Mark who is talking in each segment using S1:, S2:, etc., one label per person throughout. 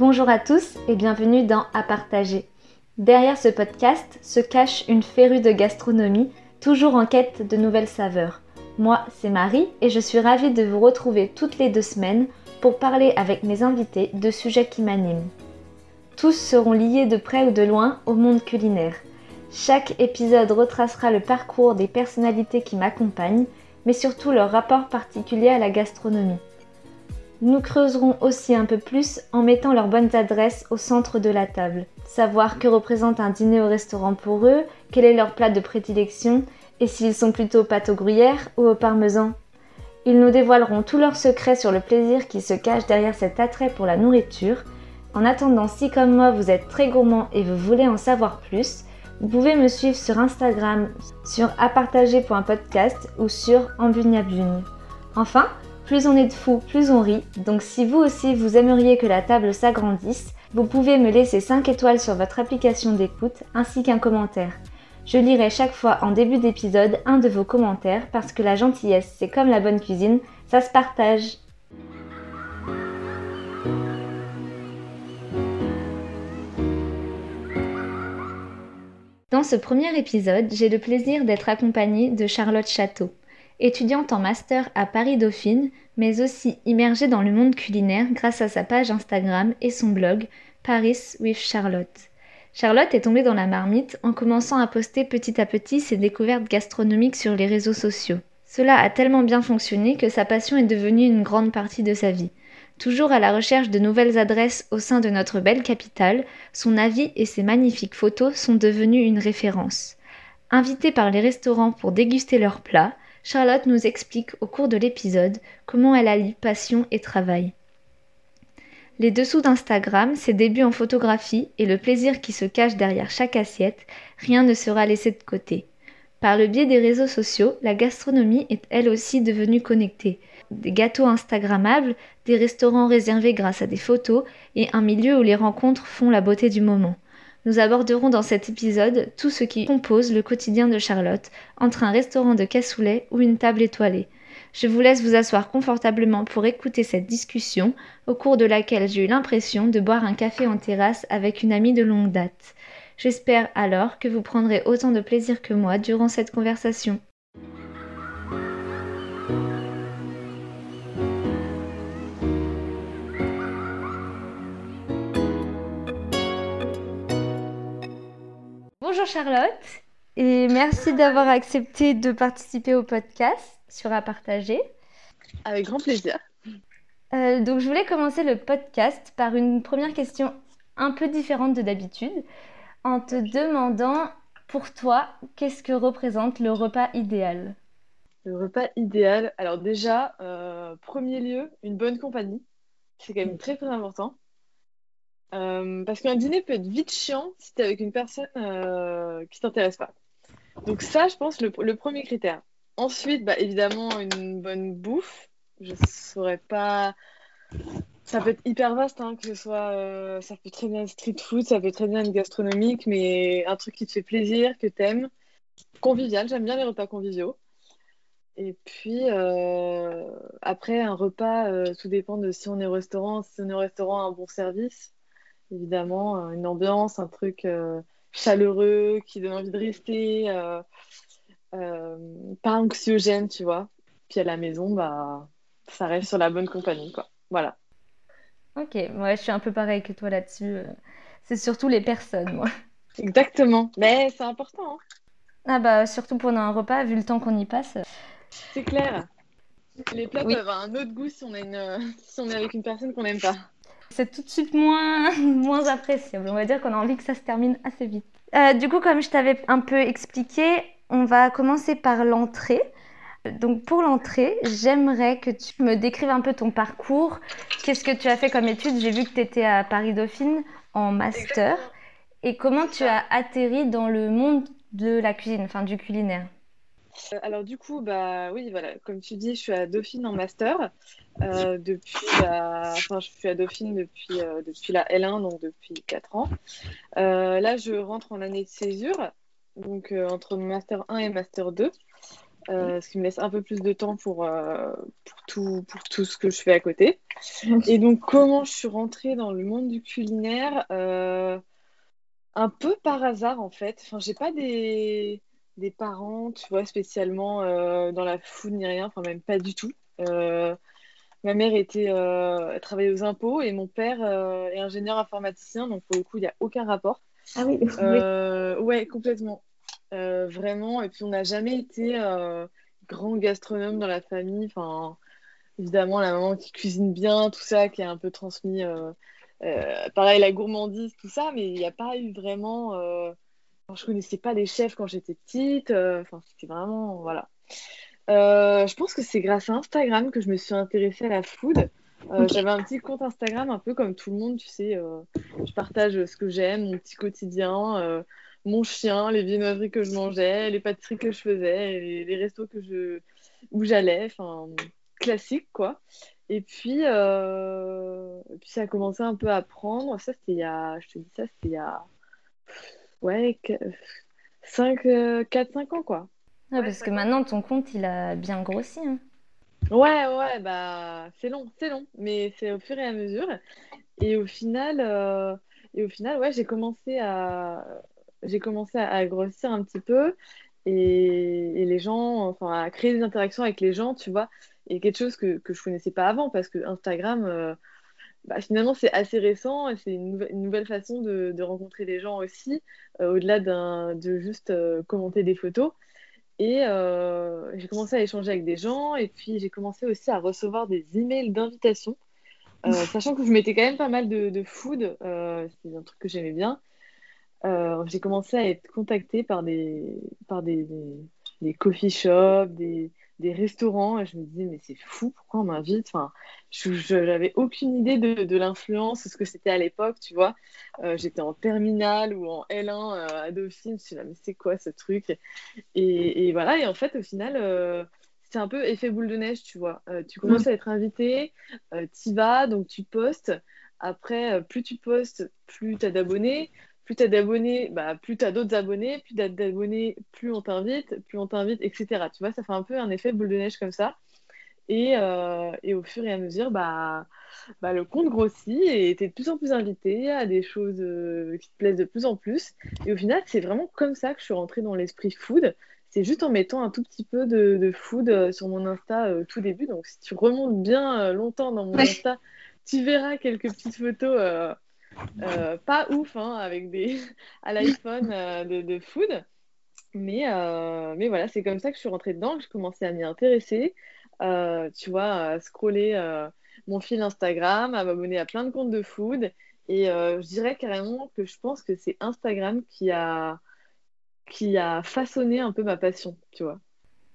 S1: Bonjour à tous et bienvenue dans À partager. Derrière ce podcast se cache une férue de gastronomie, toujours en quête de nouvelles saveurs. Moi, c'est Marie et je suis ravie de vous retrouver toutes les deux semaines pour parler avec mes invités de sujets qui m'animent. Tous seront liés de près ou de loin au monde culinaire. Chaque épisode retracera le parcours des personnalités qui m'accompagnent, mais surtout leur rapport particulier à la gastronomie. Nous creuserons aussi un peu plus en mettant leurs bonnes adresses au centre de la table. Savoir que représente un dîner au restaurant pour eux, quel est leur plat de prédilection et s'ils sont plutôt pâte au gruyère ou au parmesan. Ils nous dévoileront tous leurs secrets sur le plaisir qui se cache derrière cet attrait pour la nourriture. En attendant, si comme moi vous êtes très gourmand et vous voulez en savoir plus, vous pouvez me suivre sur Instagram sur apartager.podcast ou sur Ambuniabune. Enfin, plus on est de fous, plus on rit. Donc si vous aussi vous aimeriez que la table s'agrandisse, vous pouvez me laisser 5 étoiles sur votre application d'écoute ainsi qu'un commentaire. Je lirai chaque fois en début d'épisode un de vos commentaires parce que la gentillesse, c'est comme la bonne cuisine, ça se partage. Dans ce premier épisode, j'ai le plaisir d'être accompagnée de Charlotte Château étudiante en master à Paris Dauphine, mais aussi immergée dans le monde culinaire grâce à sa page Instagram et son blog Paris with Charlotte. Charlotte est tombée dans la marmite en commençant à poster petit à petit ses découvertes gastronomiques sur les réseaux sociaux. Cela a tellement bien fonctionné que sa passion est devenue une grande partie de sa vie. Toujours à la recherche de nouvelles adresses au sein de notre belle capitale, son avis et ses magnifiques photos sont devenus une référence. Invitée par les restaurants pour déguster leurs plats, Charlotte nous explique au cours de l'épisode comment elle allie passion et travail. Les dessous d'Instagram, ses débuts en photographie et le plaisir qui se cache derrière chaque assiette, rien ne sera laissé de côté. Par le biais des réseaux sociaux, la gastronomie est elle aussi devenue connectée. Des gâteaux Instagrammables, des restaurants réservés grâce à des photos et un milieu où les rencontres font la beauté du moment. Nous aborderons dans cet épisode tout ce qui compose le quotidien de Charlotte, entre un restaurant de cassoulet ou une table étoilée. Je vous laisse vous asseoir confortablement pour écouter cette discussion, au cours de laquelle j'ai eu l'impression de boire un café en terrasse avec une amie de longue date. J'espère alors que vous prendrez autant de plaisir que moi durant cette conversation. Bonjour Charlotte et merci d'avoir accepté de participer au podcast sur à partager.
S2: Avec grand plaisir.
S1: Euh, donc je voulais commencer le podcast par une première question un peu différente de d'habitude en te demandant pour toi qu'est-ce que représente le repas idéal?
S2: Le repas idéal, alors déjà, euh, premier lieu, une bonne compagnie. C'est quand même très très important. Euh, parce qu'un dîner peut être vite chiant si tu es avec une personne euh, qui t'intéresse pas. Donc ça, je pense, le, premier critère. Ensuite, bah, évidemment, une bonne bouffe. Je saurais pas... Ça peut être hyper vaste, hein, que ce soit... Euh, ça peut très bien être street food, ça peut très bien être gastronomique, mais un truc qui te fait plaisir, que t'aimes. Convivial, j'aime bien les repas conviviaux. Et puis, euh, après, un repas, tout dépend de si on est au restaurant. Si on est au restaurant, un bon service évidemment, euh, une ambiance, un truc euh, chaleureux qui donne envie de rester, euh, pas anxiogène, tu vois. Puis à la maison, bah, ça reste sur la bonne compagnie, quoi. Voilà.
S1: Ok, moi je suis un peu pareil que toi là-dessus. C'est surtout les personnes, moi.
S2: Exactement, mais c'est important. Hein.
S1: Ah bah surtout pendant un repas, vu le temps qu'on y passe.
S2: C'est clair. Les plats peuvent avoir un autre goût si on, une... si on est avec une personne qu'on n'aime pas
S1: c'est tout de suite moins, moins appréciable. On va dire qu'on a envie que ça se termine assez vite. Euh, du coup, comme je t'avais un peu expliqué, on va commencer par l'entrée. Donc pour l'entrée, j'aimerais que tu me décrives un peu ton parcours. Qu'est-ce que tu as fait comme études? J'ai vu que tu étais à Paris Dauphine en master. Et comment tu as atterri dans le monde de la cuisine, enfin du culinaire?
S2: Alors du coup, bah oui, voilà, comme tu dis, je suis à Dauphine en master. Euh, depuis la... enfin, je suis à Dauphine depuis, euh, depuis la L1, donc depuis 4 ans. là, je rentre en année de césure, donc entre Master 1 et Master 2. ce qui me laisse un peu plus de temps pour, pour, tout, pour tout ce que je fais à côté. Et donc, comment je suis rentrée dans le monde du culinaire? Un peu par hasard, en fait. Enfin, j'ai pas des, des parents, tu vois, spécialement dans la food ni rien, enfin, même pas du tout. Ma mère était, euh, travaillait aux impôts et mon père euh, est ingénieur informaticien, donc pour le coup, il n'y a aucun rapport.
S1: Ah oui,
S2: euh, Ouais, complètement. Euh, vraiment. Et puis, on n'a jamais été grand gastronome dans la famille. Enfin, évidemment, la maman qui cuisine bien, tout ça, qui a un peu transmis, pareil, la gourmandise, tout ça, mais il n'y a pas eu vraiment. Je connaissais pas les chefs quand j'étais petite. Enfin, c'était vraiment. Voilà. Euh, je pense que c'est grâce à Instagram que je me suis intéressée à la food. Euh, j'avais un petit compte Instagram, un peu comme tout le monde, tu sais. Euh, je partage ce que j'aime, mon petit quotidien, mon chien, les viennoiseries que je mangeais, les pâtisseries que je faisais, les, les restos que je, où j'allais, enfin, classique, quoi. Et puis, puis, ça a commencé un peu à prendre. Ça, c'était il y a, je te dis ça, c'était il y a, ouais, 5, 4-5 ans, quoi
S1: parce que maintenant, ton compte, il a bien grossi. Hein.
S2: Ouais, ouais, bah c'est long, c'est long, mais c'est au fur et à mesure. Et au final, euh, et au final, ouais, j'ai commencé à, j'ai commencé à, grossir un petit peu et, les gens, enfin, à créer des interactions avec les gens, tu vois, et quelque chose que, que je connaissais pas avant parce que Instagram, euh, bah, finalement, c'est assez récent et c'est une, nouvelle façon de, de, rencontrer les gens aussi, euh, au-delà de juste commenter des photos. Et euh, j'ai commencé à échanger avec des gens et puis j'ai commencé aussi à recevoir des emails d'invitation, euh, sachant que je mettais quand même pas mal de, food, euh, c'est un truc que j'aimais bien. j'ai commencé à être contactée par des, par des, des coffee shops, des, des restaurants et je me disais mais c'est fou pourquoi on m'invite? Enfin je n'avais aucune idée de, de l'influence ce que c'était à l'époque tu vois. Euh, j'étais en terminale ou en L1 euh, à Dauphine je me suis dit mais c'est quoi ce truc? Et, et, voilà et en fait au final euh, c'est un peu effet boule de neige tu vois. Tu commences à être invité tu y vas donc tu postes. Après plus tu postes plus tu as d'abonnés plus tu as d'abonnés, bah, plus tu as d'autres abonnés, plus tu as d'abonnés, plus on t'invite, plus on t'invite, etc. Tu vois, ça fait un peu un effet boule de neige comme ça. Et, euh, et au fur et à mesure, bah, bah, le compte grossit et tu es de plus en plus invité à des choses euh, qui te plaisent de plus en plus. Et au final, c'est vraiment comme ça que je suis rentrée dans l'esprit food. C'est juste en mettant un tout petit peu de, de food euh, sur mon Insta tout début. Donc, si tu remontes bien longtemps dans mon Insta, tu verras quelques petites photos euh, pas ouf, hein, avec des à l'iPhone euh, de, food. Mais, euh, mais voilà, c'est comme ça que je suis rentrée dedans, que je commençais à m'y intéresser. tu vois, à scroller mon fil Instagram, à m'abonner à plein de comptes de food. Et je dirais carrément que je pense que c'est Instagram qui a, qui a façonné un peu ma passion, tu vois.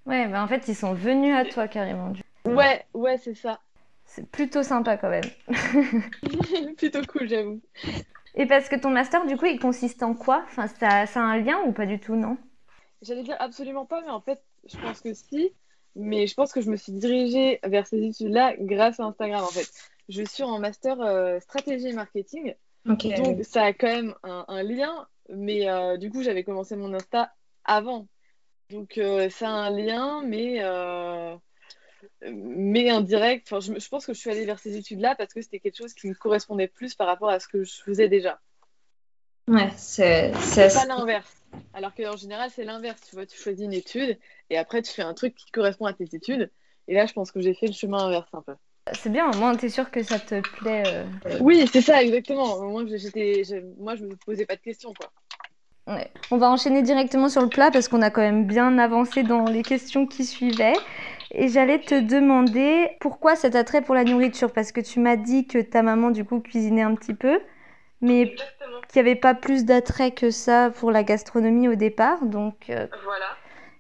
S1: Ouais, bah en fait, ils sont venus à toi carrément.
S2: Ouais, ouais, c'est ça.
S1: C'est plutôt sympa quand même.
S2: plutôt cool, j'avoue.
S1: Et parce que ton master, du coup, il consiste en quoi? Enfin, ça, ça a un lien ou pas du tout, non?
S2: J'allais dire absolument pas, mais en fait, je pense que si. Mais je pense que je me suis dirigée vers ces études-là grâce à Instagram, en fait. Je suis en master euh, stratégie et marketing. Donc, ça a quand même un, lien. Mais euh, du coup, j'avais commencé mon Insta avant. Donc, euh, ça a un lien, mais mais indirect. Enfin, je, je, pense que je suis allée vers ces études-là parce que c'était quelque chose qui me correspondait plus par rapport à ce que je faisais déjà.
S1: Ouais, c'est
S2: pas l'inverse. Alors qu'en général, c'est l'inverse. Tu vois, tu choisis une étude et après, tu fais un truc qui correspond à tes études. Et là, je pense que j'ai fait le chemin inverse un peu.
S1: C'est bien, au moins, tu es sûr que ça te plaît. Euh.
S2: Oui, c'est ça, exactement. Au moins, moi, je me posais pas de questions, quoi.
S1: Ouais. On va enchaîner directement sur le plat parce qu'on a quand même bien avancé dans les questions qui suivaient. Et j'allais te demander pourquoi cet attrait pour la nourriture Parce que tu m'as dit que ta maman, du coup, cuisinait un petit peu, mais qu'il n'y avait pas plus d'attrait que ça pour la gastronomie au départ. Donc,
S2: euh, voilà.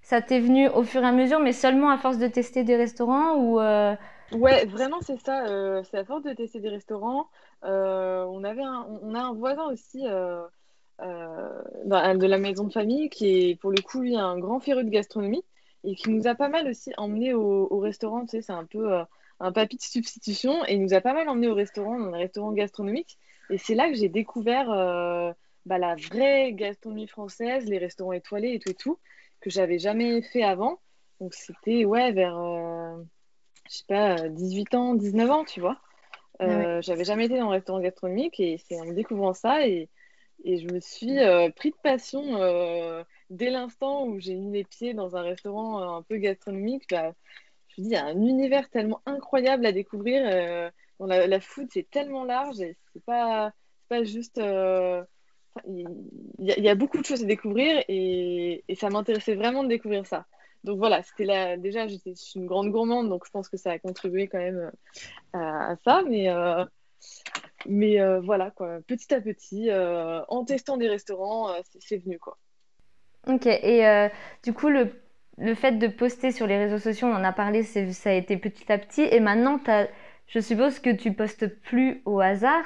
S1: Ça t'est venu au fur et à mesure, mais seulement à force de tester des restaurants ou euh,
S2: Ouais, vraiment, c'est ça. Euh, c'est à force de tester des restaurants. on, avait on a un voisin aussi de la maison de famille qui est, pour le coup, lui, un grand féru de gastronomie et qui nous a pas mal aussi emmené au, restaurant. Tu sais, c'est un peu euh, un papy de substitution et il nous a pas mal emmené au restaurant, dans un restaurant gastronomique. Et c'est là que j'ai découvert euh, bah, la vraie gastronomie française, les restaurants étoilés et tout et tout, que j'avais jamais fait avant. Donc c'était, ouais, vers, euh, je sais pas, 18 ans, 19 ans, tu vois.
S1: Ah
S2: Euh, j'avais jamais été dans un restaurant gastronomique et c'est en découvrant ça et, et je me suis euh, pris de passion euh, dès l'instant où j'ai mis les pieds dans un restaurant euh, un peu gastronomique. Bah, je me dis, il y a un univers tellement incroyable à découvrir. euh, la, la food, c'est tellement large et c'est pas, pas juste. euh, il y, a beaucoup de choses à découvrir et, ça m'intéressait vraiment de découvrir ça. Donc voilà, c'était là. Déjà, j'étais une grande gourmande, donc je pense que ça a contribué quand même à, ça. Mais, mais voilà, quoi. Petit à petit, en testant des restaurants, c'est c'est venu, quoi.
S1: Ok, et euh, du coup, le, le fait de poster sur les réseaux sociaux, on en a parlé, ça a été petit à petit. Et maintenant, t'as, je suppose que tu postes plus au hasard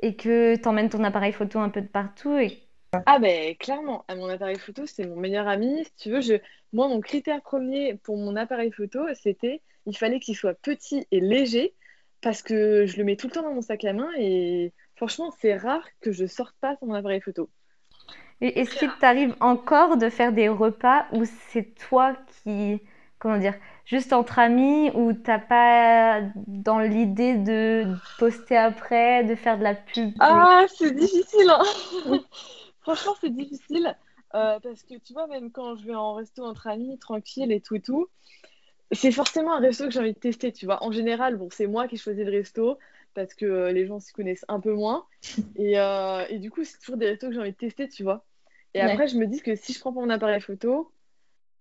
S1: et que tu emmènes ton appareil photo un peu de partout. Et...
S2: Ah ben clairement, mon appareil photo, c'est mon meilleur ami. Tu veux, je... moi, mon critère premier pour mon appareil photo, c'était il fallait qu'il soit petit et léger parce que je le mets tout le temps dans mon sac à main et franchement, c'est rare que je sorte pas sans mon appareil photo.
S1: Et est-ce qu'il t'arrive encore de faire des repas où c'est toi qui, comment dire, juste entre amis, où t'as pas dans l'idée de poster après, de faire de la pub?
S2: Ah, c'est difficile, hein. Franchement, c'est difficile euh, parce que tu vois, même quand je vais en resto entre amis, tranquille et tout et tout, c'est forcément un resto que j'ai envie de tester, tu vois. En général, bon, c'est moi qui choisis le resto parce que euh, les gens s'y connaissent un peu moins. Et, euh, et du coup, c'est toujours des restos que j'ai envie de tester, tu vois. Et
S1: Ouais.
S2: après, je me dis que si je prends pas mon appareil photo,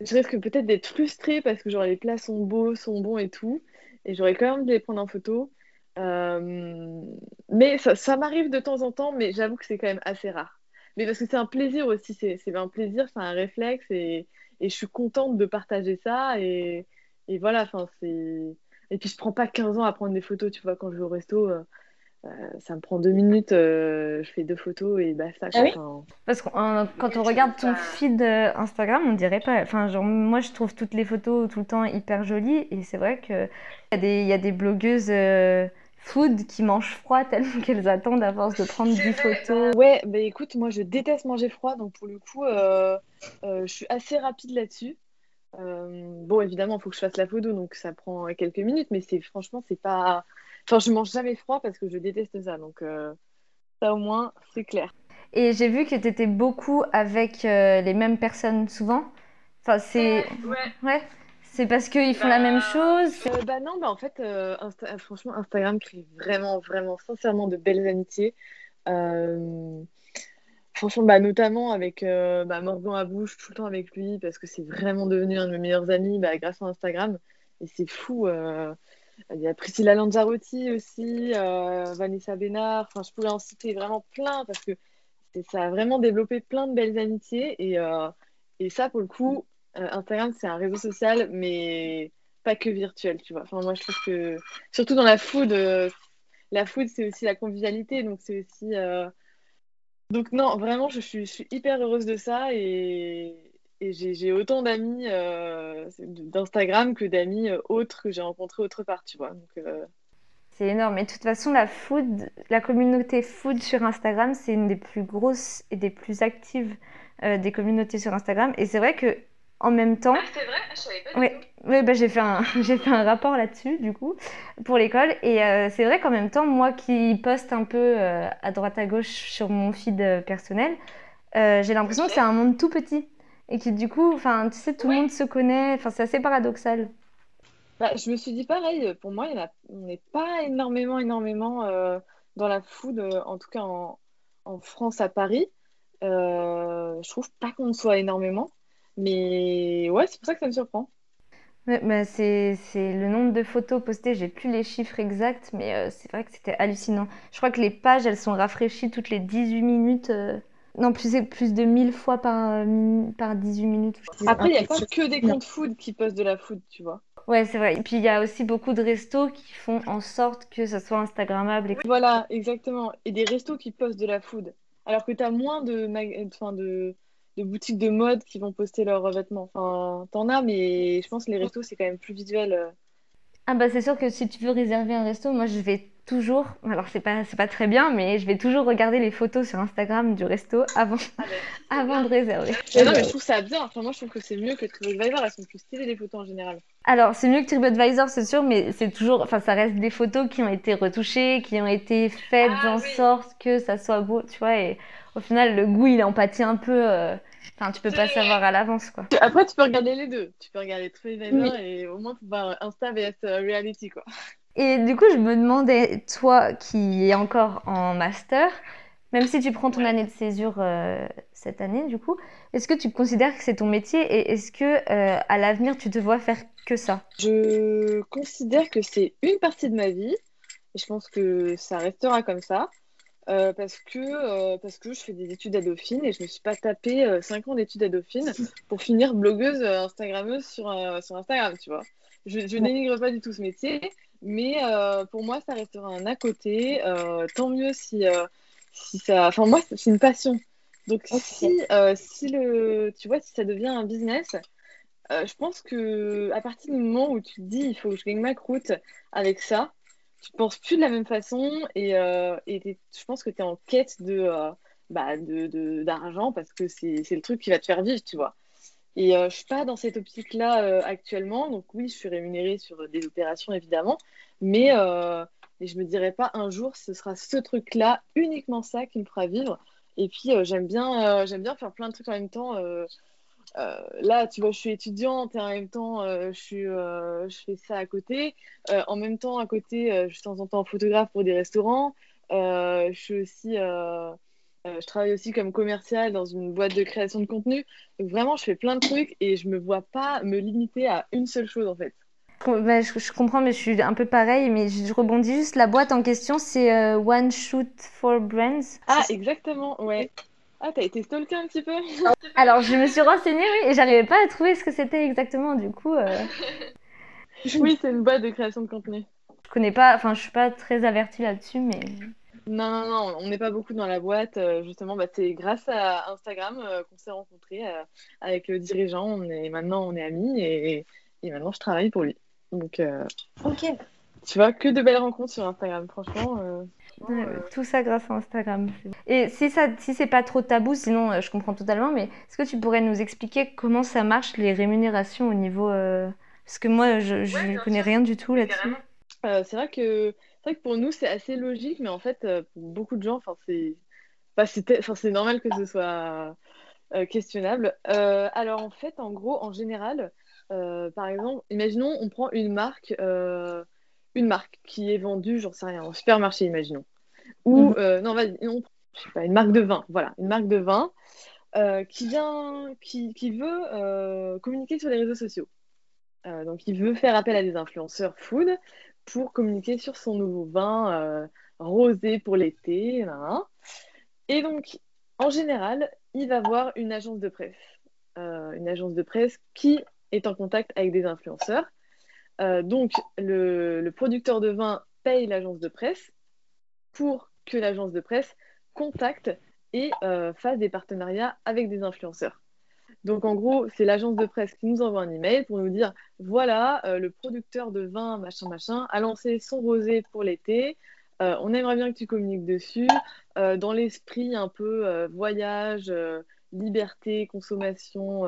S2: je risque peut-être d'être frustrée parce que genre les plats sont beaux, sont bons et tout. Et j'aurais quand même de les prendre en photo. Euh, mais ça, ça m'arrive de temps en temps, mais j'avoue que c'est quand même assez rare. Mais parce que c'est un plaisir aussi, c'est c'est un plaisir, c'est un réflexe et, et je suis contente de partager ça. Et, et voilà, enfin, c'est. Et puis je prends pas 15 ans à prendre des photos, tu vois, quand je vais au resto, euh, euh, ça me prend deux minutes, euh, je fais deux photos et basta.
S3: Ah oui
S1: Parce que euh, quand on regarde ton feed euh, Instagram, on dirait pas. Enfin, genre, moi, je trouve toutes les photos tout le temps hyper jolies. Et c'est vrai qu'il y a des, il y a des blogueuses euh, food qui mangent froid tellement qu'elles attendent à force de prendre 10 photos.
S2: Ouais, bah écoute, moi je déteste manger froid, donc pour le coup, euh, euh, je suis assez rapide là-dessus. Euh, bon, évidemment, il faut que je fasse la photo, donc ça prend quelques minutes, mais c'est franchement, c'est pas. Enfin, je mange jamais froid parce que je déteste ça, donc euh, ça au moins, c'est clair.
S1: Et j'ai vu que tu étais beaucoup avec euh, les mêmes personnes souvent. Enfin, c'est. Ouais. C'est parce qu'ils font la même chose.
S2: Euh, bah non, bah en fait, Insta- franchement, Instagram crée vraiment, vraiment, sincèrement de belles amitiés. Euh, Franchement, bah, notamment avec euh, bah, Morgan Abouche, tout le temps avec lui, parce que c'est vraiment devenu un de mes meilleurs amis bah, grâce à Instagram. Et c'est fou. Il y a Priscilla Lanzarotti aussi, euh, Vanessa Bénard. Enfin, je pourrais en citer vraiment plein parce que ça a vraiment développé plein de belles amitiés. Et, euh, et ça, pour le coup, euh, Instagram, c'est un réseau social, mais pas que virtuel, tu vois. Enfin, moi, je trouve que, surtout dans la food, la food, c'est aussi la convivialité. Donc, c'est aussi. donc non, vraiment, je suis, je suis hyper heureuse de ça et, et j'ai j'ai autant d'amis euh, d'Instagram que d'amis euh, autres que j'ai rencontrés autre part, tu vois. Donc, euh,
S1: C'est énorme. Et de toute façon, la food, la communauté food sur Instagram, c'est une des plus grosses et des plus actives euh, des communautés sur Instagram. Et c'est vrai que en même temps,
S2: c'est vrai, je savais pas
S1: Ouais, ouais, bah, j'ai fait un, j'ai fait un rapport là-dessus, du coup, pour l'école. Et euh, c'est vrai qu'en même temps, moi qui poste un peu euh, à droite à gauche sur mon feed personnel, euh, j'ai l'impression que c'est un monde tout petit. Et que du coup, enfin, tu sais, tout le
S2: Ouais.
S1: monde se connaît. Enfin, c'est assez paradoxal.
S2: Bah, je me suis dit pareil, pour moi, il y en a, on n'est pas énormément, énormément euh, dans la food, euh, en tout cas en, en France, à Paris. Euh, je trouve pas qu'on soit énormément, mais ouais, c'est pour ça que ça me surprend.
S1: Ouais, bah, c'est, c'est le nombre de photos postées, j'ai plus les chiffres exacts, mais euh, c'est vrai que c'était hallucinant. Je crois que les pages, elles sont rafraîchies toutes les 18 minutes. euh, Non, plus, plus de 1000 fois par, euh, par 18 minutes.
S2: Après, il n'y a pas que des comptes food qui postent de la food, tu vois.
S1: Ouais, c'est vrai. Et puis il y a aussi beaucoup de restos qui font en sorte que ça soit Instagrammable. et-
S2: Voilà, exactement. Et des restos qui postent de la food. Alors que tu as moins de, mag- enfin, de, de boutiques de mode qui vont poster leurs vêtements. Enfin, t'en as, mais je pense que les restos, c'est quand même plus visuel. euh.
S1: Ah bah c'est sûr que si tu veux réserver un resto, moi je vais toujours, alors c'est pas, pas très bien, mais je vais toujours regarder les photos sur Instagram du resto avant, ah ben, avant de réserver.
S2: non, mais je trouve ça bien. Enfin, moi, je trouve que c'est mieux que TripAdvisor. Elles sont plus stylées les photos en général.
S1: Alors, c'est mieux que TripAdvisor, c'est sûr, mais c'est toujours, enfin, ça reste des photos qui ont été retouchées, qui ont été faites ah en sorte que ça soit beau, tu vois. Et au final, le goût, il empathie un peu. Euh, enfin, tu peux pas savoir à l'avance, quoi.
S2: Après, tu peux regarder les deux. Tu peux regarder TripAdvisor et au moins, tu voir Insta vs euh, Reality, quoi.
S1: Et du coup, je me demandais, toi qui es encore en master, même si tu prends ton année de césure euh, cette année, du coup, est-ce que tu considères que c'est ton métier et est-ce que euh, à l'avenir tu te vois faire que ça?
S2: Je considère que c'est une partie de ma vie et je pense que ça restera comme ça. Euh, parce, que, parce que je fais des études à Dauphine et je ne me suis pas tapé 5 ans d'études à Dauphine pour finir blogueuse Instagrammeuse sur, sur Instagram, tu vois. Je, je dénigre pas du tout ce métier, mais euh, pour moi, ça restera un à côté. Euh, tant mieux si, euh, si ça. Enfin, moi, c'est une passion. Donc, si, si, le, tu vois, si ça devient un business, je pense que à partir du moment où tu te dis il faut que je gagne ma croûte avec ça, tu penses plus de la même façon et, et je pense que tu es en quête de, bah, de, d'argent parce que c'est, c'est le truc qui va te faire vivre, tu vois. Et euh, je suis pas dans cette optique-là euh, actuellement. Donc oui, je suis rémunérée sur des opérations évidemment, mais, euh, je me dirais pas un jour ce sera ce truc-là, uniquement ça qui me fera vivre. Et puis euh, j'aime bien, bien faire plein de trucs en même temps. là, tu vois, je suis étudiante et en même temps, je, suis, je fais ça à côté. en même temps, à côté, je suis de temps en temps photographe pour des restaurants. je suis aussi euh, je travaille aussi comme commercial dans une boîte de création de contenu. Donc vraiment, je fais plein de trucs et je me vois pas me limiter à une seule chose en fait.
S1: Bah, je, comprends, mais je suis un peu pareil. Mais je rebondis juste. La boîte en question, c'est euh, One Shoot for Brands.
S2: Ah, exactement, ouais. Ah, t'as été stalké un petit peu
S1: Alors, je me suis renseignée, oui, et j'arrivais pas à trouver ce que c'était exactement. Du coup. Euh.
S2: oui, c'est une boîte de création de contenu.
S1: Je connais pas, enfin, je suis pas très avertie là-dessus, mais.
S2: Non, non, non, on n'est pas beaucoup dans la boîte. Euh, justement, bah, c'est grâce à Instagram euh, qu'on s'est rencontrés euh, avec le dirigeant. On est, maintenant, on est amis et, et maintenant, je travaille pour lui. Donc,
S1: ok.
S2: Tu vois, que de belles rencontres sur Instagram, franchement.
S1: tout ça grâce à Instagram. Et si ça, si c'est pas trop tabou, sinon je comprends totalement. Mais est-ce que tu pourrais nous expliquer comment ça marche les rémunérations au niveau Parce que moi, je, ne connais rien du tout là-dessus.
S2: c'est vrai que vrai que pour nous, c'est assez logique, mais en fait, euh, pour beaucoup de gens, c'est bah, c'est normal que ce soit euh, questionnable. Euh, alors, en fait, en gros, en général, par exemple, imaginons, on prend une marque, une marque qui est vendue, j'en sais rien, au supermarché, imaginons. Ou, mhm. non, vas-y, je sais pas, une marque de vin, voilà, une marque de vin qui vient, qui, qui veut communiquer sur les réseaux sociaux. donc, il veut faire appel à des influenceurs food pour communiquer sur son nouveau vin euh, rosé pour l'été. Et donc, en général, il va voir une agence de presse. Euh, une agence de presse qui est en contact avec des influenceurs. Euh, donc, le, producteur de vin paye l'agence de presse pour que l'agence de presse contacte et fasse des partenariats avec des influenceurs. Donc en gros, c'est l'agence de presse qui nous envoie un email pour nous dire voilà, euh, le producteur de vin, machin, machin, a lancé son rosé pour l'été. Euh, on aimerait bien que tu communiques dessus. Euh, dans l'esprit un peu voyage, liberté, consommation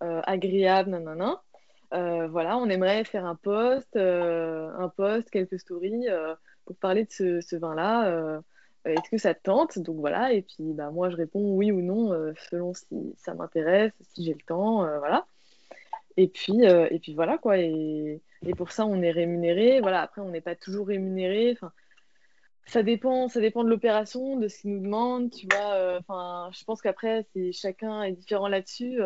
S2: agréable, nanana. voilà, on aimerait faire un post, un post, quelques stories pour parler de ce, vin-là est-ce que ça te tente? Donc voilà, et puis bah, moi je réponds oui ou non euh, selon si ça m'intéresse, si j'ai le temps, euh, voilà. Et puis, et puis voilà quoi, et, et, pour ça on est rémunéré. Voilà, après on n'est pas toujours rémunéré. Enfin, ça dépend, ça dépend de l'opération, de ce qu'ils nous demandent, tu vois. Enfin, je pense qu'après c'est chacun est différent là-dessus.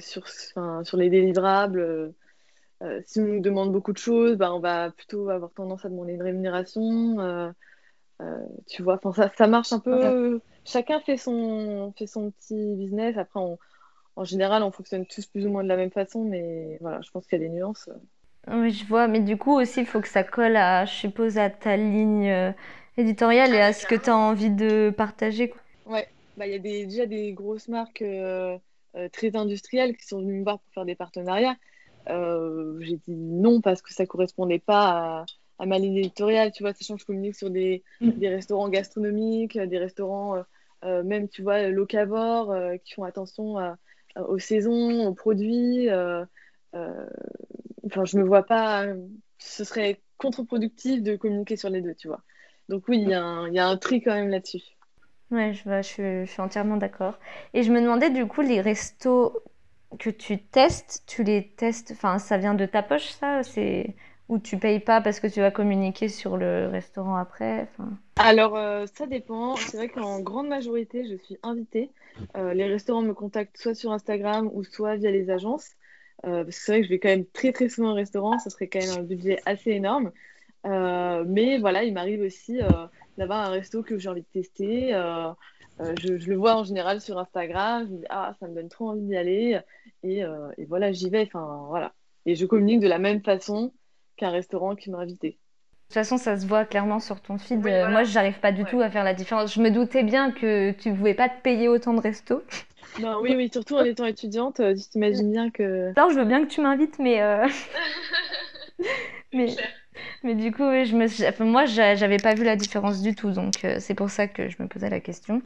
S2: sur, sur les délivrables, si on nous demande beaucoup de choses, bah, on va plutôt avoir tendance à demander une rémunération. Euh, tu vois, ça, ça marche un peu. Chacun fait son, fait son petit business. Après, en général, on fonctionne tous plus ou moins de la même façon, mais voilà, je pense qu'il y a des nuances.
S1: Oui, je vois, mais du coup aussi, il faut que ça colle à, je suppose, à ta ligne euh, éditoriale et à ce que tu as envie de partager. Quoi.
S2: Ouais, bah, il y a des, déjà des grosses marques euh, très industrielles qui sont venues me voir pour faire des partenariats. J'ai dit non parce que ça correspondait pas à ma ligne éditoriale, tu vois, sachant que je communique sur des,
S1: Mm.
S2: des restaurants gastronomiques, des restaurants, euh, euh, même, tu vois, locavores, euh, qui font attention à- aux saisons, aux produits. Enfin, je me vois pas, ce serait contre-productif de communiquer sur les deux, tu vois. Donc oui, il y a un, il y a un tri quand même là-dessus.
S1: Ouais, je, vois, je, suis- je suis entièrement d'accord. Et je me demandais du coup, les restos que tu testes, tu les testes, enfin, ça vient de ta poche, ça? C'est ou tu payes pas parce que tu vas communiquer sur le restaurant après.
S2: Alors, euh, ça dépend. C'est vrai qu'en grande majorité, je suis invitée. Euh, les restaurants me contactent soit sur Instagram ou soit via les agences. Euh, c'est vrai que je vais quand même très très souvent au restaurant. Ça serait quand même un budget assez énorme. Mais voilà, il m'arrive aussi d'avoir un resto que j'ai envie de tester. Je, le vois en général sur Instagram. Je me dis, ah, ça me donne trop envie d'y aller. Et, et voilà, j'y vais. Enfin, voilà. Et je communique de la même façon qu'un restaurant qui m'a invité.
S1: De toute façon, ça se voit clairement sur ton feed.
S2: Oui,
S1: Euh,
S2: voilà.
S1: Moi, j'arrive pas du
S2: Ouais.
S1: tout à faire la différence. Je me doutais bien que tu pouvais pas te payer autant de restos.
S2: Non, oui, oui, surtout en étant étudiante, euh, tu t'imagines bien que.
S1: Alors, je veux bien que tu m'invites, mais, euh, mais, mais du coup, je me, enfin, moi, j'a- j'avais pas vu la différence du tout, donc c'est pour ça que je me posais la question.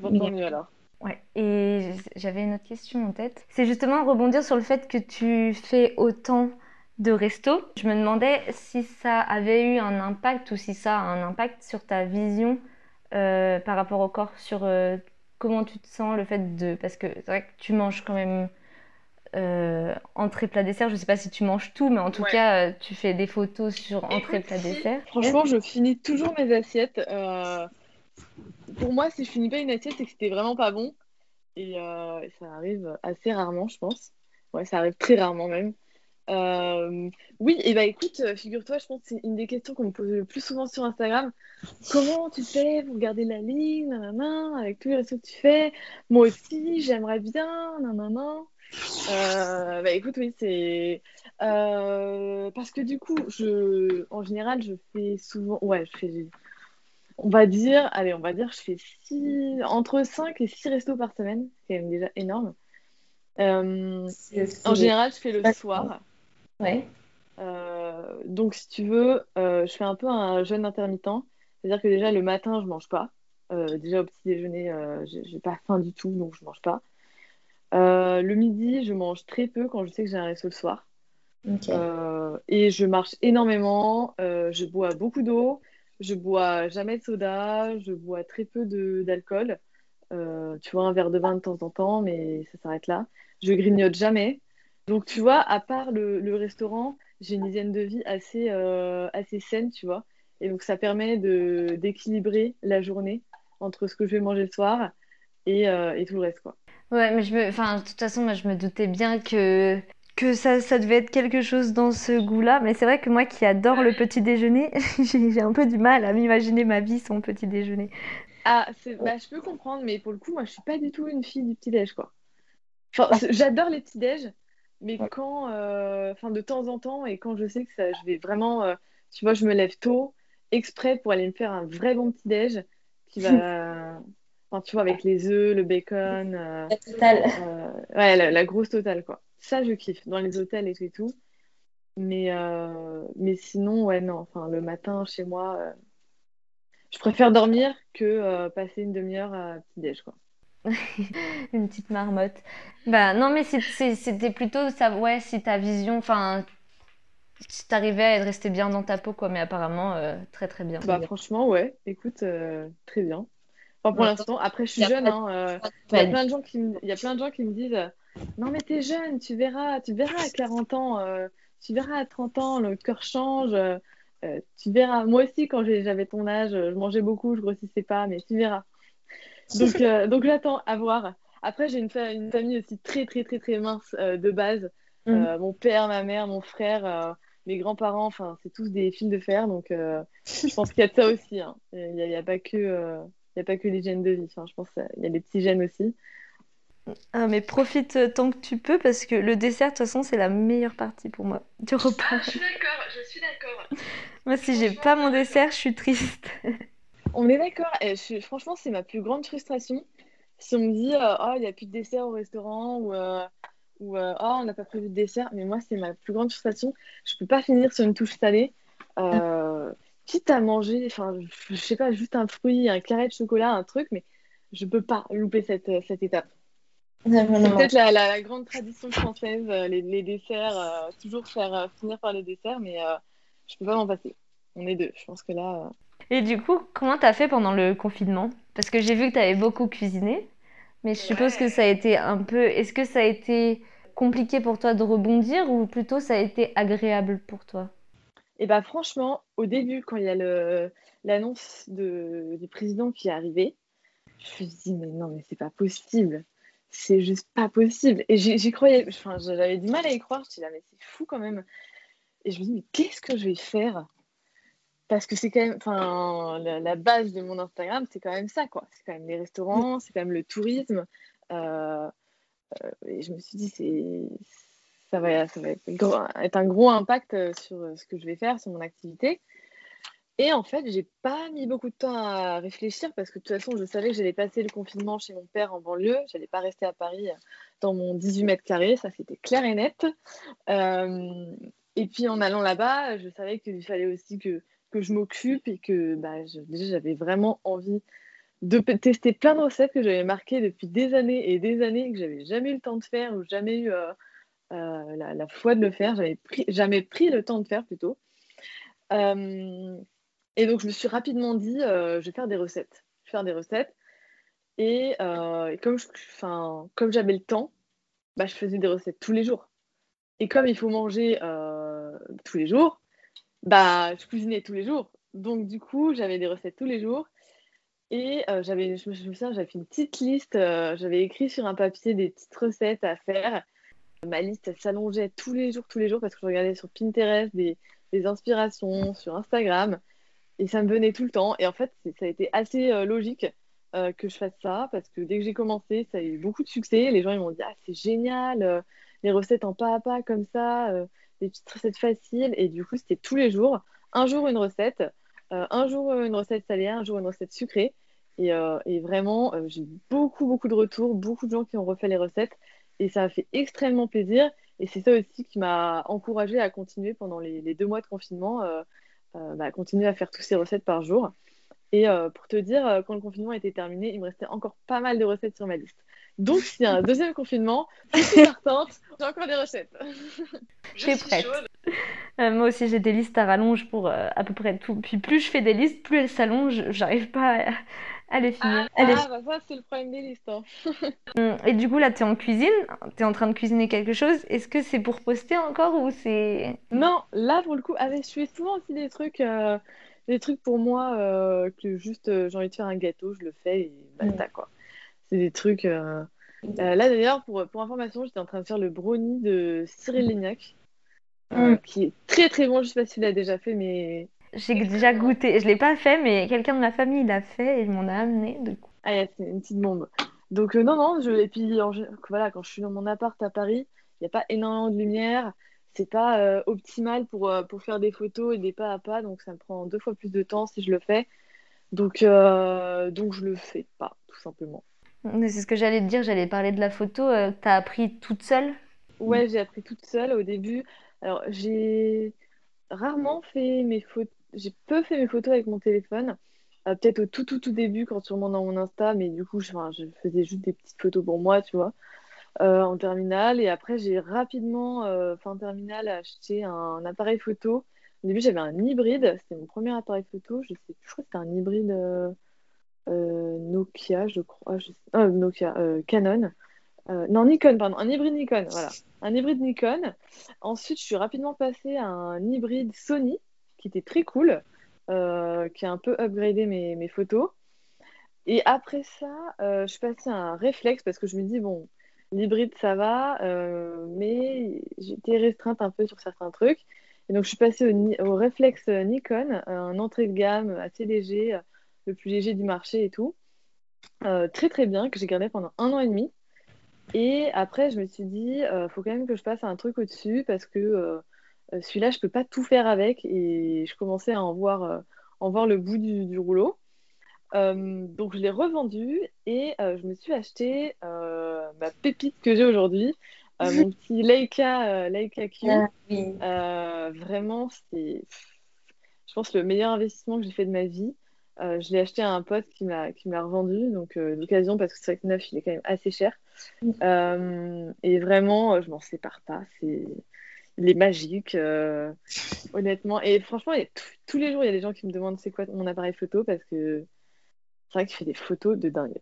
S2: Bon, tant mieux alors.
S1: Ouais. Et j'avais une autre question en tête. C'est justement rebondir sur le fait que tu fais autant de restos. Je me demandais si ça avait eu un impact ou si ça a un impact sur ta vision euh, par rapport au corps, sur euh, comment tu te sens, le fait de... Parce que c'est vrai que tu manges quand même euh, entrée, plat, dessert. Je sais pas si tu manges tout, mais en tout
S2: Ouais.
S1: cas, tu fais des photos sur entrée,
S2: Écoute,
S1: plat, dessert.
S2: Franchement, je finis toujours mes assiettes. euh, Pour moi, si je finis pas une assiette, c'est que c'était vraiment pas bon. Et euh, ça arrive assez rarement, je pense. Ouais, ça arrive très rarement même. Euh, Oui, et bah écoute, euh, figure-toi, je pense que c'est une des questions qu'on me pose le plus souvent sur Instagram. Comment tu fais pour garder la ligne, nanana, avec tous les restos que tu fais? Moi aussi, j'aimerais bien, nanana. Euh, bah écoute, oui, c'est euh, parce que du coup, je, en général, je fais souvent, ouais, je fais, on va dire, allez, on va dire, je fais six, entre 5 et 6 restos par semaine, c'est quand même déjà énorme. En général, je fais le soir.
S1: Ouais.
S2: Euh, donc, si tu veux, euh, je fais un peu un jeûne intermittent. C'est-à-dire que déjà, le matin, je mange pas. Euh, déjà, au petit déjeuner, j'ai pas faim du tout, donc je mange pas. Le midi, je mange très peu quand je sais que j'ai un resto le soir. Et je marche énormément. Je bois beaucoup d'eau. Je bois jamais de soda. Je bois très peu d'alcool. Tu vois, un verre de vin de temps en temps, mais ça s'arrête là. Je grignote jamais. Donc, tu vois, à part le, le restaurant, j'ai une hygiène de vie assez, euh, assez saine, tu vois. Et donc, ça permet de, d'équilibrer la journée entre ce que je vais manger le soir et, euh, et tout le reste, quoi.
S1: Ouais, mais je me... enfin, de toute façon, moi, je me doutais bien que, que ça, ça devait être quelque chose dans ce goût-là. Mais c'est vrai que moi qui adore le petit déjeuner, j'ai j'ai un peu du mal à m'imaginer ma vie sans petit déjeuner.
S2: Ah, c'est... Bah, je peux comprendre, mais pour le coup, moi, je suis pas du tout une fille du petit-déj, quoi. Enfin, j'adore les petits-déj, mais quand, euh, enfin, de temps en temps, et quand je sais que ça, je vais vraiment, euh, tu vois, je me lève tôt, exprès pour aller me faire un vrai bon petit-déj, qui va, enfin, tu vois, avec les œufs, le bacon, euh,
S1: Total.
S2: euh, ouais, la, la grosse totale, quoi. Ça, je kiffe, dans les hôtels et tout et tout. Mais, euh, mais sinon, ouais, non, enfin, le matin, chez moi, euh, je préfère dormir que euh, passer une demi-heure à petit-déj, quoi.
S1: Une petite marmotte. Bah non, mais c'était plutôt ça, ouais, si ta vision, enfin, si t'arrivais à rester bien dans ta peau, quoi, mais apparemment, euh, très très bien.
S2: Bah, franchement, ouais, écoute, euh, très bien. Enfin, pour
S1: Ouais.
S2: l'instant, après, je suis jeune,
S1: pas-
S2: hein, euh, il y a plein de gens qui me, il y a plein de gens qui me disent Non, mais t'es jeune, tu verras, tu verras à 40 ans, euh, tu verras à 30 ans, le cœur change, tu verras. Moi aussi, quand j'avais ton âge, je mangeais beaucoup, je grossissais pas, mais tu verras. Donc, euh, donc j'attends à voir. Après, j'ai une, fa- une famille aussi très, très, très, très mince euh, de base.
S1: Mhm.
S2: Euh, mon père, ma mère, mon frère, euh, mes grands-parents, enfin, c'est tous des fils de fer. Donc, euh, je pense qu'il y a de ça aussi. hein. Il n'y a, y a pas que, euh, il y a pas que les gènes de vie. Enfin, je pense qu'il y a des petits gènes aussi.
S1: Ah, mais profite tant que tu peux parce que le dessert, de toute façon, c'est la meilleure partie pour moi du repas.
S2: suis d'accord, je suis d'accord.
S1: Moi, si j'ai pas mon dessert, je suis triste.
S2: On est d'accord. Je franchement, c'est ma plus grande frustration. Si on me dit, euh, oh, il n'y a plus de dessert au restaurant ou, euh, ou euh, oh, on n'a pas prévu de dessert. Mais moi, c'est ma plus grande frustration. Je peux pas finir sur une touche salée. quitte à manger, enfin, je sais pas, juste un fruit, un carré de chocolat, un truc, mais je peux pas louper cette, cette étape. C'est peut-être la, la, grande tradition française, les, les desserts, toujours faire finir par les desserts, mais je peux pas m'en passer. On est deux, je pense que là.
S1: Et du coup, comment t'as fait pendant le confinement? Parce que j'ai vu que t'avais beaucoup cuisiné, mais je suppose que ça a été un peu. Est-ce que ça a été compliqué pour toi de rebondir ou plutôt ça a été agréable pour toi?
S2: Et eh bah franchement, au début, quand il y a l'annonce du président qui est arrivé, je me suis dit mais non mais c'est pas possible, c'est juste pas possible. Et j'y croyais, enfin j'avais du mal à y croire. Je me suis dit mais c'est fou quand même. Et je me dis mais qu'est-ce que je vais faire? Parce que c'est quand même, enfin, la, base de mon Instagram, c'est quand même ça, quoi. C'est quand même les restaurants, c'est quand même le tourisme. Euh, euh, et je me suis dit, c'est, ça va, être, un gros impact euh, sur ce que je vais faire, sur mon activité. Et en fait, j'ai pas mis beaucoup de temps à réfléchir parce que de toute façon, je savais que j'allais passer le confinement chez mon père en banlieue. J'allais pas rester à Paris dans mon 18 mètres carrés, ça c'était clair et net. et puis en allant là-bas, je savais qu'il fallait aussi que que je m'occupe et que bah, déjà j'avais vraiment envie de tester plein de recettes que j'avais marquées depuis des années et des années et que j'avais jamais eu le temps de faire ou jamais eu euh, euh, la, foi de le faire, j'avais jamais pris le temps de faire plutôt. Euh, et donc je me suis rapidement dit, je vais faire des recettes. Je faire des recettes. Et, comme, comme j'avais le temps, bah, je faisais des recettes tous les jours. Et comme il faut manger tous les jours, bah, je cuisinais tous les jours. Donc, du coup, j'avais des recettes tous les jours. Et euh, j'avais, je me souviens, j'avais fait une petite liste. Euh, j'avais écrit sur un papier des petites recettes à faire. Ma liste, s'allongeait tous les jours, tous les jours, parce que je regardais sur Pinterest des, des inspirations, sur Instagram. Et ça me venait tout le temps. Et en fait, ça a été assez euh, logique que je fasse ça, parce que dès que j'ai commencé, ça a eu beaucoup de succès. Les gens, ils m'ont dit, ah, c'est génial, les recettes en pas à pas comme ça des petites recettes faciles. Et du coup, c'était tous les jours. Un jour, une recette. Euh, un jour, une recette salée, un jour, une recette sucrée. Et, euh, vraiment, euh, j'ai beaucoup, beaucoup de retours, beaucoup de gens qui ont refait les recettes. Et ça a fait extrêmement plaisir. Et c'est ça aussi qui m'a encouragée à continuer pendant les, deux mois de confinement, bah, à continuer à faire toutes ces recettes par jour. Et pour te dire, quand le confinement était terminé, il me restait encore pas mal de recettes sur ma liste. Donc, s'il y a un deuxième confinement, je suis partante, j'ai encore des recettes.
S1: je suis prête. Euh, moi aussi, j'ai des listes à rallonge pour euh, à peu près tout. Puis plus je fais des listes, plus elles s'allongent. J'arrive pas à, les finir.
S2: Ah, ah bah ça, c'est le problème des listes. Hein.
S1: Hum, et du coup, là, tu es en cuisine, tu es en train de cuisiner quelque chose. Est-ce que c'est pour poster encore ou c'est.
S2: Non, là, pour le coup, avec, je fais souvent aussi des trucs. Euh, des trucs pour moi que juste j'ai envie de faire un gâteau, je le fais et basta quoi. C'est des trucs. Euh, euh, là d'ailleurs, pour, pour information, j'étais en train de faire le brownie de Cyril Lignac, euh, mm. qui est très très bon. Je sais pas si tu l'as déjà fait, mais.
S1: J'ai déjà goûté. Je l'ai pas fait, mais quelqu'un de ma famille l'a fait et il m'en a amené. Coup.
S2: Ah, c'est une petite bombe. Donc, non, non, je... et puis voilà, quand je suis dans mon appart à Paris, il n'y a pas énormément de lumière. C'est pas optimal pour, pour faire des photos et des pas à pas, donc ça me prend deux fois plus de temps si je le fais. Donc, donc je le fais pas, tout simplement.
S1: C'est ce que j'allais te dire, j'allais parler de la photo. Euh, t'as appris toute seule?
S2: Ouais, j'ai appris toute seule au début. Alors, j'ai rarement fait mes photos. J'ai peu fait mes photos avec mon téléphone. Euh, peut-être au tout, tout, tout début, quand tu remontes dans mon Insta, mais du coup, je, je faisais juste des petites photos pour moi, tu vois, euh, en terminale. Et après, j'ai rapidement, fin terminale, acheté un, appareil photo. Au début, j'avais un hybride. C'était mon premier appareil photo. Je, sais, je crois que c'était un hybride. Euh, Nokia, je crois. Ah, Nokia, euh, Canon. Euh, non, Nikon, pardon, un hybride Nikon, voilà. Un hybride Nikon. Ensuite, je suis rapidement passée à un hybride Sony, qui était très cool, qui a un peu upgradé mes, mes photos. Et après ça, je suis passée à un réflexe parce que je me dis, bon, l'hybride ça va, mais j'étais restreinte un peu sur certains trucs. Et donc, je suis passée au, au réflexe Nikon, un entrée de gamme assez léger, le plus léger du marché et tout. Euh, très très bien, que j'ai gardé pendant un an et demi. Et après, je me suis dit, il euh, faut quand même que je passe un truc au-dessus parce que euh, celui-là, je peux pas tout faire avec. Et je commençais à en voir, en voir le bout du, rouleau. donc, je l'ai revendu et je me suis acheté ma pépite que j'ai aujourd'hui, mon petit Leica, Leica Q. Ah, vraiment, c'est je pense, le meilleur investissement que j'ai fait de ma vie. Euh, je l'ai acheté à un pote qui m'a qui revendu, donc euh, d'occasion parce que c'est vrai que neuf, il est quand même assez cher. Euh, et vraiment, je m'en sépare pas. C'est il est magique, honnêtement. Et franchement, tous les jours, il y a des gens qui me demandent c'est quoi mon appareil photo parce que c'est vrai qu'il fait des photos de dingue.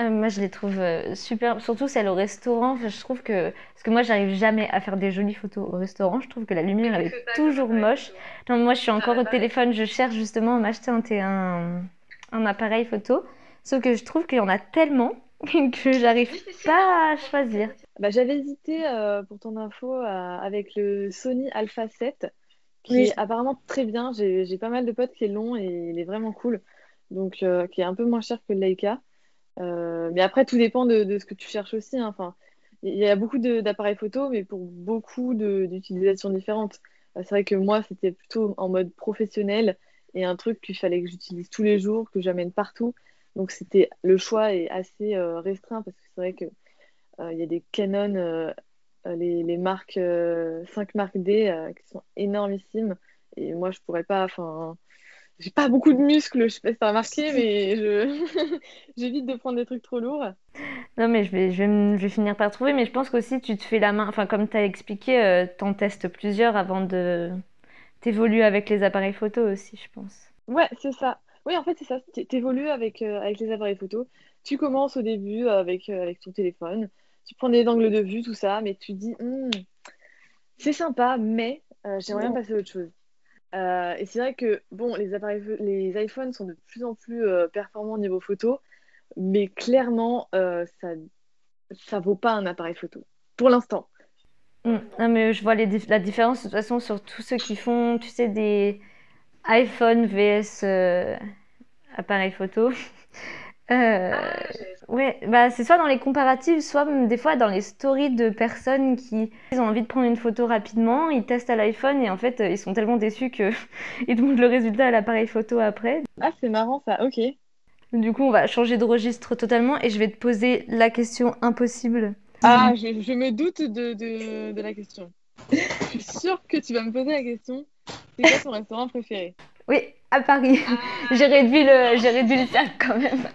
S1: Euh, moi, je les trouve euh, super, surtout celles au restaurant. je trouve que, parce que moi, j'arrive jamais à faire des jolies photos au restaurant. Je trouve que la lumière, elle est toujours moche. Non, moi, je suis encore au téléphone. Je cherche justement à m'acheter un, un, appareil photo. Sauf que je trouve qu'il y en a tellement que j'arrive pas à choisir.
S2: Bah, j'avais hésité, euh, pour ton info, avec le Sony Alpha 7, qui est apparemment très bien. J'ai pas mal de potes qui l'ont et il est vraiment cool. Donc, qui est un peu moins cher que le Leica. Euh, mais après, tout dépend de, ce que tu cherches aussi. Hein. Enfin, il y a beaucoup d'appareils photo, mais pour beaucoup d'utilisations différentes. Euh, c'est vrai que moi, c'était plutôt en mode professionnel et un truc qu'il fallait que j'utilise tous les jours, que j'amène partout. Donc, c'était le choix est assez euh, restreint parce que c'est vrai que il y a des Canon, les, les, marques 5 marques D qui sont énormissimes. Et moi, je pourrais pas. Enfin, j'ai pas beaucoup de muscles, je sais pas si t'as remarqué, mais je j'évite de prendre des trucs trop lourds.
S1: Non, mais je vais, je vais, je vais finir par trouver, mais je pense qu'aussi tu te fais la main, enfin comme tu as expliqué, euh, t'en testes plusieurs avant de t'évoluer avec les appareils photo aussi, je pense.
S2: Ouais, c'est ça. Oui, en fait, c'est ça. T'évolues avec, euh, avec les appareils photo. Tu commences au début avec, euh, avec ton téléphone, tu prends des angles de vue, tout ça, mais tu dis, hmm, c'est sympa, mais j'aimerais bien passer à autre chose. Euh, et c'est vrai que bon, les appareils, les iPhones sont de plus en plus euh, performants au niveau photo, mais clairement, euh, ça, ça vaut pas un appareil photo pour l'instant.
S1: Mm. Non, mais je vois la différence de toute façon sur tous ceux qui font, tu sais, des iPhone vs appareil photo. Euh, ah, ouais, bah c'est soit dans les comparatifs, soit des fois dans les stories de personnes qui ont envie de prendre une photo rapidement, ils testent à l'iPhone et en fait ils sont tellement déçus que ils demandent le résultat à l'appareil photo après.
S2: Ah c'est marrant ça, ok.
S1: Du coup on va changer de registre totalement et je vais te poser la question impossible.
S2: Ah je, je me doute de, de, de la question. je suis sûre que tu vas me poser la question. C'est quoi ton restaurant préféré?
S1: Oui, à Paris. Ah. j'ai réduit le j'ai réduit le cercle quand même.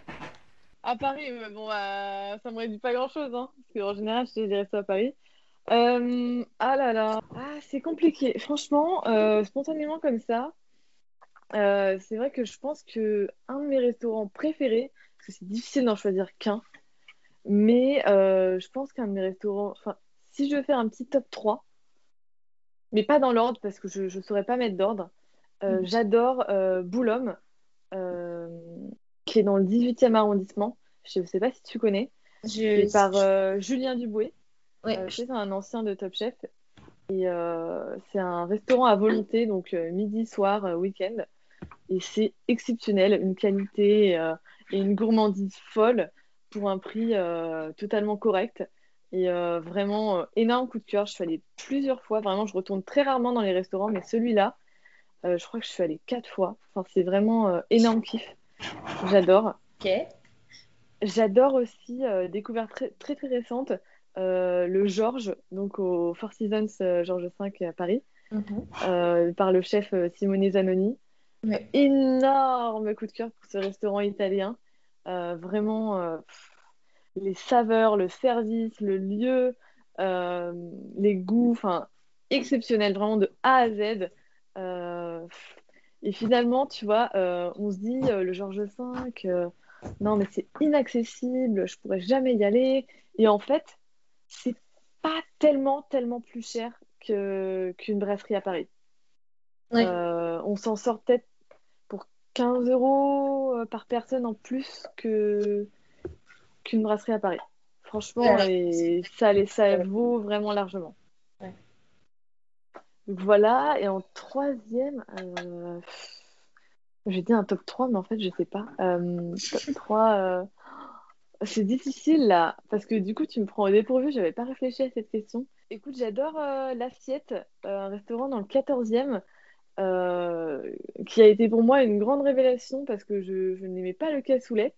S2: À Paris, bon, bah, ça me réduit pas grand-chose, hein, parce qu'en général, je des restos à Paris. Euh, ah là là, ah, c'est compliqué. Franchement, euh, spontanément comme ça, euh, c'est vrai que je pense que un de mes restaurants préférés, parce que c'est difficile d'en choisir qu'un, mais je pense qu'un de mes restaurants, enfin, si je veux faire un petit top 3, mais pas dans l'ordre, parce que je ne saurais pas mettre d'ordre, mm. j'adore Boulogne qui est dans le 18e arrondissement. Je ne sais pas si tu connais. Je... par euh, Julien Duboué. Euh, c'est un ancien de Top Chef. Et euh, c'est un restaurant à volonté, donc midi, soir, week-end. Et c'est exceptionnel, une qualité et une gourmandise folle pour un prix totalement correct. Et vraiment, énorme coup de cœur. Je suis allée plusieurs fois. Vraiment, je retourne très rarement dans les restaurants, mais celui-là, je crois que je suis allée quatre fois. Enfin, c'est vraiment énorme kiff. J'adore.
S1: Ok.
S2: J'adore aussi, euh, découverte très, très, très récente, euh, le Georges, donc au Four Seasons euh, Georges V à Paris, mhm. par le chef Simone Zanoni. Énorme coup de cœur pour ce restaurant italien. vraiment, les saveurs, le service, le lieu, les goûts, enfin, exceptionnel, vraiment de A à Z. Et finalement, tu vois, on se dit, le Georges V, non, mais c'est inaccessible, je pourrais jamais y aller. Et en fait, c'est pas tellement, tellement plus cher que, qu'une brasserie à Paris. on s'en sort peut-être pour 15 euros par personne en plus que, qu'une brasserie à Paris. Franchement, et ça, ça vaut vraiment largement voilà, et en troisième, euh... j'ai dit un top 3, mais en fait, je sais pas. Euh, top 3, euh, c'est difficile là, parce que du coup, tu me prends au dépourvu, j'avais pas réfléchi à cette question. Écoute, j'adore euh, l'Assiette, un restaurant dans le 14e, qui a été pour moi une grande révélation parce que je, n'aimais pas le cassoulet.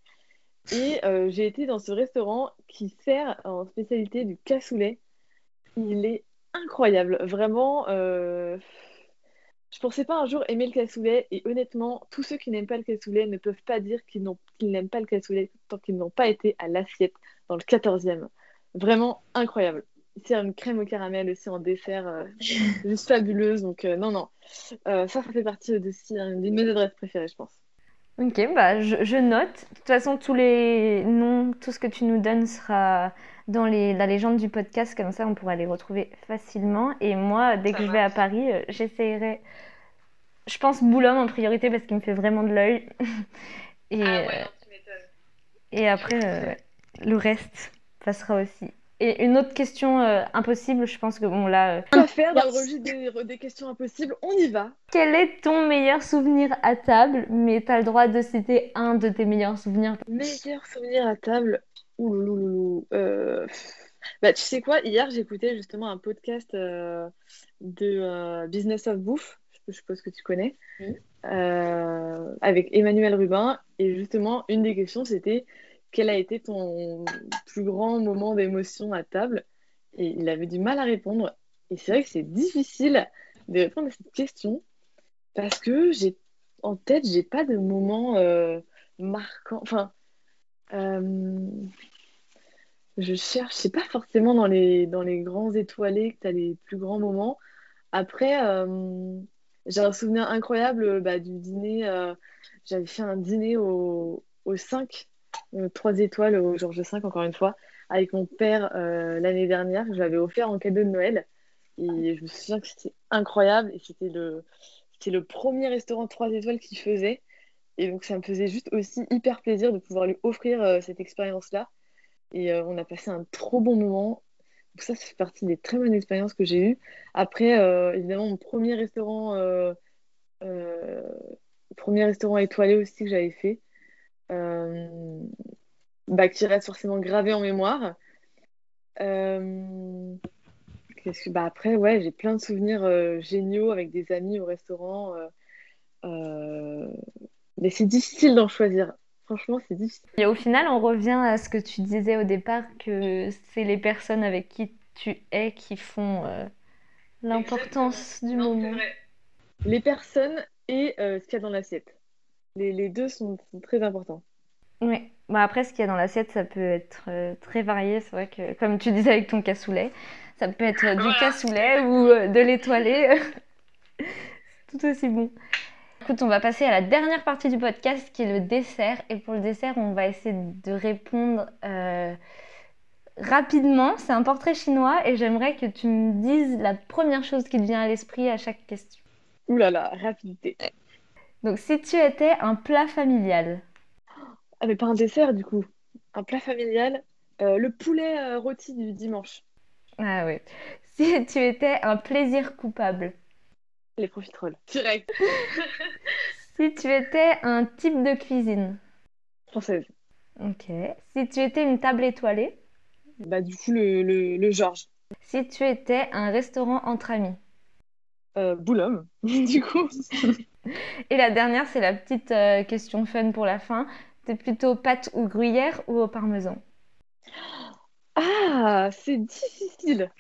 S2: Et j'ai été dans ce restaurant qui sert en spécialité du cassoulet. Il est incroyable. Vraiment, euh, pensais pas un jour aimer le cassoulet et honnêtement, tous ceux qui n'aiment pas le cassoulet ne peuvent pas dire qu'ils n'aiment pas le cassoulet tant qu'ils n'ont pas été à l'assiette dans le 14e. Vraiment incroyable. Ici, une crème au caramel aussi en dessert, euh, juste fabuleuse. Donc, euh, non, non. Euh, ça, ça fait partie aussi d'une de mes adresses préférées, je pense.
S1: Ok, bah, je, note. De toute façon, tous les noms, tout ce que tu nous donnes sera dans les, la légende du podcast. Comme ça, on pourra les retrouver facilement. Et moi, dès que je vais à Paris, j'essaierai. Je pense Boulogne en priorité parce qu'il me fait vraiment de l'œil.
S2: et, ah ouais, tu
S1: et après, le reste passera aussi. Et une autre question euh, impossible, je pense que bon là.
S2: Euh... Quoi faire dans le registre des, questions impossibles? On y va.
S1: Quel est ton meilleur souvenir à table Mais tu as le droit de citer un de tes meilleurs souvenirs?
S2: Meilleur souvenir à table? Ouh, euh... Bah, tu sais quoi? Hier, j'écoutais justement un podcast euh, de euh, Business of Bouffe, je suppose que tu connais, avec Emmanuel Rubin. Et justement, une des questions, c'était quel a été ton plus grand moment d'émotion à table? Et il avait du mal à répondre. Et c'est vrai que c'est difficile de répondre à cette question parce que j'ai en tête, j'ai pas de moment euh, marquant. Enfin, euh, je cherche, c'est pas forcément dans les, dans les grands étoilés que tu as les plus grands moments. Après, euh, j'ai un souvenir incroyable bah, du dîner. J'avais fait un dîner au, au 5 euh, étoiles au Georges V, encore une fois, avec mon père euh, l'année dernière. Je l'avais offert en cadeau de Noël. Et je me souviens que c'était incroyable. Et c'était le, c'était le premier restaurant trois étoiles qu'il faisait. Et donc, ça me faisait juste aussi hyper plaisir de pouvoir lui offrir euh, cette expérience-là. Et on a passé un trop bon moment. Donc, ça, fait partie des très bonnes expériences que j'ai eues. Après, évidemment, mon premier restaurant, premier restaurant étoilé aussi que j'avais fait. Euh, bah, qui reste forcément gravé en mémoire. Euh, bah, après, ouais, j'ai plein de souvenirs euh, géniaux avec des amis au restaurant. Mais c'est difficile d'en choisir. Franchement, c'est difficile.
S1: Et au final, on revient à ce que tu disais au départ, que c'est les personnes avec qui tu es qui font l'importance du moment.
S2: Les personnes et ce qu'il y a dans l'assiette. Les, deux sont, très importants.
S1: Oui. Bah après, ce qu'il y a dans l'assiette, ça peut être euh, très varié. C'est vrai que, comme tu disais avec ton cassoulet, ça peut être du cassoulet ou euh, de l'étoilé. tout aussi bon. Écoute, on va passer à la dernière partie du podcast qui est le dessert. Et pour le dessert, on va essayer de répondre euh, rapidement. C'est un portrait chinois et j'aimerais que tu me dises la première chose qui te vient à l'esprit à chaque question.
S2: Ouh là là, rapidité.
S1: Donc, si tu étais un plat familial?
S2: Ah, mais pas un dessert du coup. Un plat familial. Euh, le poulet euh, rôti du dimanche.
S1: Ah oui. Si tu étais un plaisir coupable?
S2: Les profiteroles. Direct.
S1: si tu étais un type de cuisine.
S2: Française.
S1: Ok. Si tu étais une table étoilée.
S2: Bah du coup le, le, le Georges.
S1: Si tu étais un restaurant entre amis.
S2: Euh, Boulogne, du coup.
S1: Et la dernière, c'est la petite euh, question fun pour la fin. T'es plutôt pâte ou gruyère ou au parmesan?
S2: Ah, c'est difficile.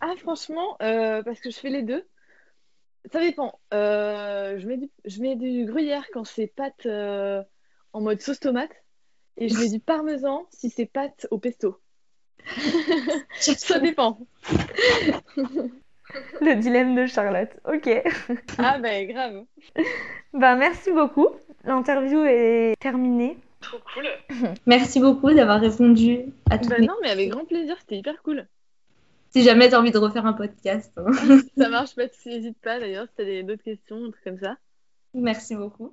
S2: ah, franchement, euh, parce que je fais les deux. Ça dépend. je, mets du, je mets du gruyère quand c'est pâte en mode sauce tomate. Et je mets du parmesan si c'est pâte au pesto. Ça dépend.
S1: Le dilemme de Charlotte. Ok.
S2: Ah ben grave.
S1: bah merci beaucoup. L'interview est terminée.
S2: Trop cool.
S1: Merci beaucoup d'avoir répondu à
S2: tout. Bah non, mais avec grand plaisir, c'était hyper cool.
S1: Si jamais tu as envie de refaire un podcast. Hein.
S2: ça marche pas, n'hésite pas d'ailleurs si tu as d'autres questions, un truc comme ça.
S1: Merci beaucoup.